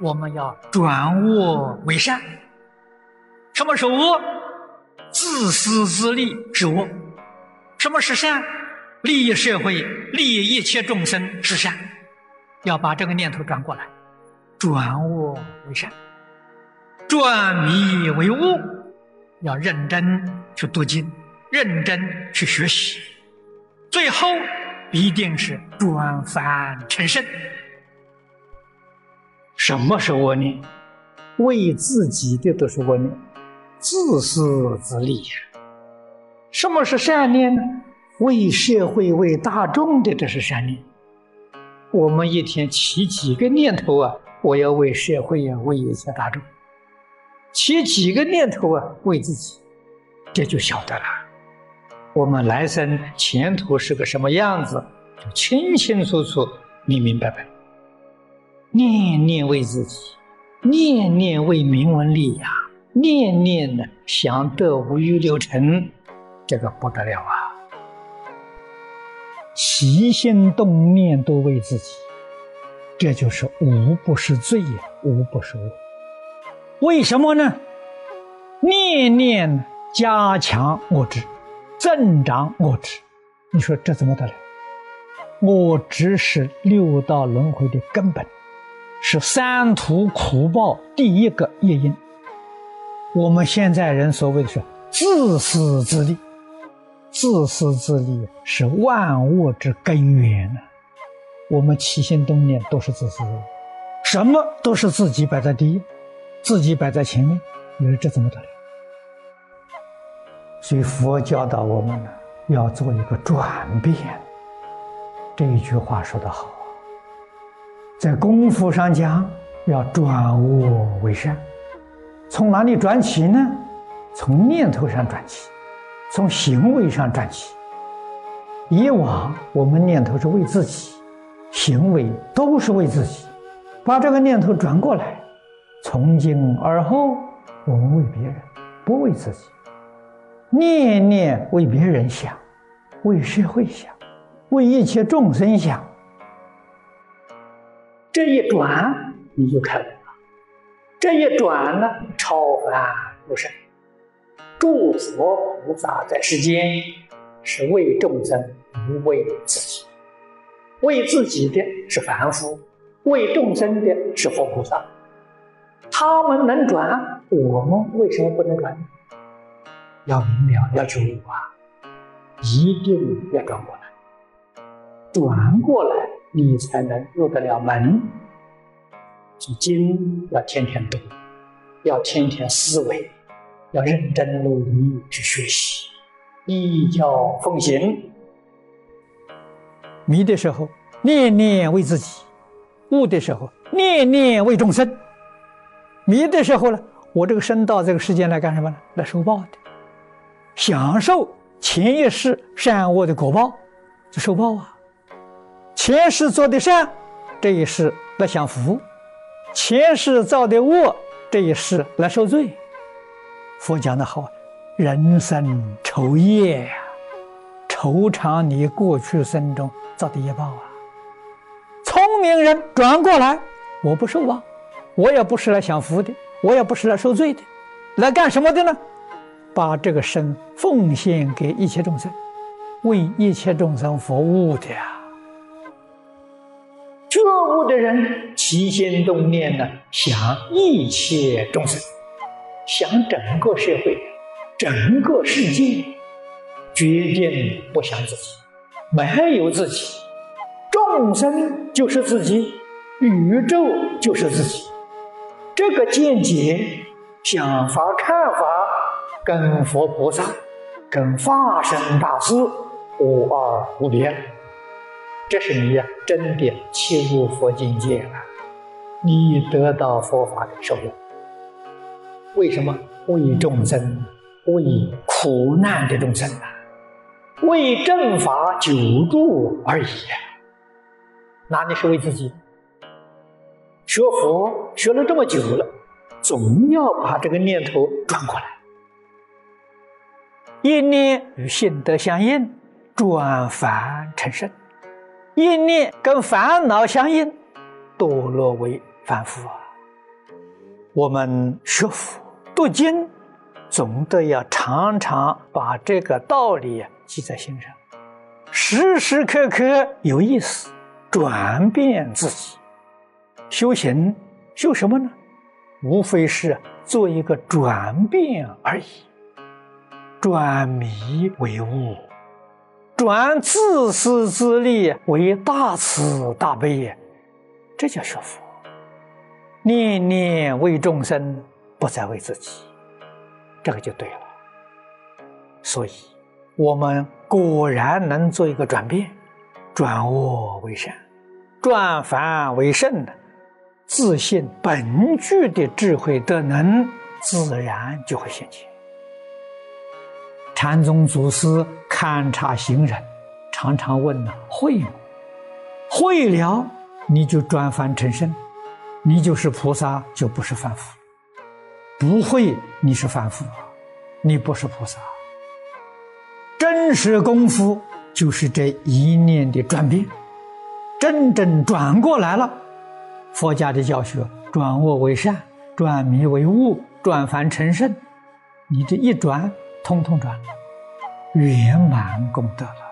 我们要转恶为善。什么是恶？自私自利是恶。什么是善？利益社会、利益一切众生是善。要把这个念头转过来，转恶为善，转迷为悟。要认真去读经，认真去学习，最后必定是转凡成圣。什么是恶念？为自己的都是恶念，自私自利呀。什么是善念呢？为社会、为大众的，这是善念。我们一天起几个念头啊？我要为社会呀，为一切大众。起几个念头啊？为自己，这就晓得了。我们来生前途是个什么样子，就清清楚楚、明明白白。念念为自己，念念为名闻利呀，念念呢想得五欲六尘，这个不得了啊！起心动念都为自己，这就是无不是罪呀，无不是恶。为什么呢？念念加强我执，增长我执，你说这怎么得了？我执是六道轮回的根本，是三途苦报第一个业因。我们现在人所谓的是自私自利，自私自利是万物之根源呢。我们起心动念都是自私，什么都是自己摆在第一。自己摆在前面，你说这怎么得了？所以佛教导我们呢，要做一个转变。这一句话说得好，在功夫上讲，要转恶为善。从哪里转起呢？从念头上转起，从行为上转起。以往我们念头是为自己，行为都是为自己，把这个念头转过来。从今而后，我们为别人，不为自己，念念为别人想，为社会想，为一切众生想。这一转，你就开悟了。这一转呢，超凡入圣。诸佛菩萨在世间是为众生，不为自己。为自己的是凡夫，为众生的是佛菩萨。他们能转，我们为什么不能转？要明了，要觉悟啊！一定要转过来，转过来，你才能入得了门。所以经要天天读，要天天思维，要认真努力去学习，依教奉行。迷的时候，念念为自己；悟的时候，念念为众生。迷的时候呢，我这个生到这个世间来干什么呢？来受报的，享受前一世善恶的果报，就受报啊。前世做的善，这一世来享福；前世造的恶，这一世来受罪。佛讲的好，人生愁业呀，愁偿你过去生中造的业报啊。聪明人转过来，我不受报。我也不是来享福的，我也不是来受罪的，来干什么的呢？把这个身奉献给一切众生，为一切众生服务的呀。觉悟的人起心动念呢，想一切众生，想整个社会，整个世界，决定不想自己，没有自己，众生就是自己，宇宙就是自己。这个见解、想法、看法，跟佛菩萨、跟化身大师无二无别。这是你真的切入佛境界了，你得到佛法的受用。为什么？为众生，为苦难的众生啊，为正法久住而已。哪里是为自己？学佛学了这么久了，总要把这个念头转过来。一念与性德相应，转凡成圣；意念跟烦恼相应，堕落为凡夫啊。我们学佛读经，总得要常常把这个道理记在心上，时时刻刻有意思，转变自己。修行修什么呢？无非是做一个转变而已，转迷为悟，转自私自利为大慈大悲，这叫学佛。念念为众生，不再为自己，这个就对了。所以，我们果然能做一个转变，转恶为善，转凡为圣的，自信本具的智慧德能，自然就会现前。禅宗祖师勘察行人，常常问呢：会吗？会了，你就转凡成圣。你就是菩萨，就不是凡夫。不会，你是凡夫，你不是菩萨。真实功夫就是这一念的转变，真正转过来了。佛家的教学，转恶为善，转迷为悟，转凡成圣。你这一转，通通转了，圆满功德了。